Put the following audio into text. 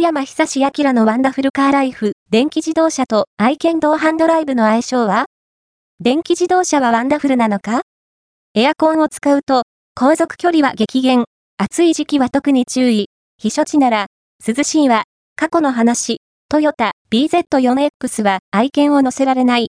山久志明のワンダフルカーライフ、電気自動車と愛犬同伴ドライブの相性は？電気自動車はワンダフルなのか？エアコンを使うと、航続距離は激減、暑い時期は特に注意、避暑地なら、涼しいは、過去の話、トヨタ BZ4X は愛犬を乗せられない。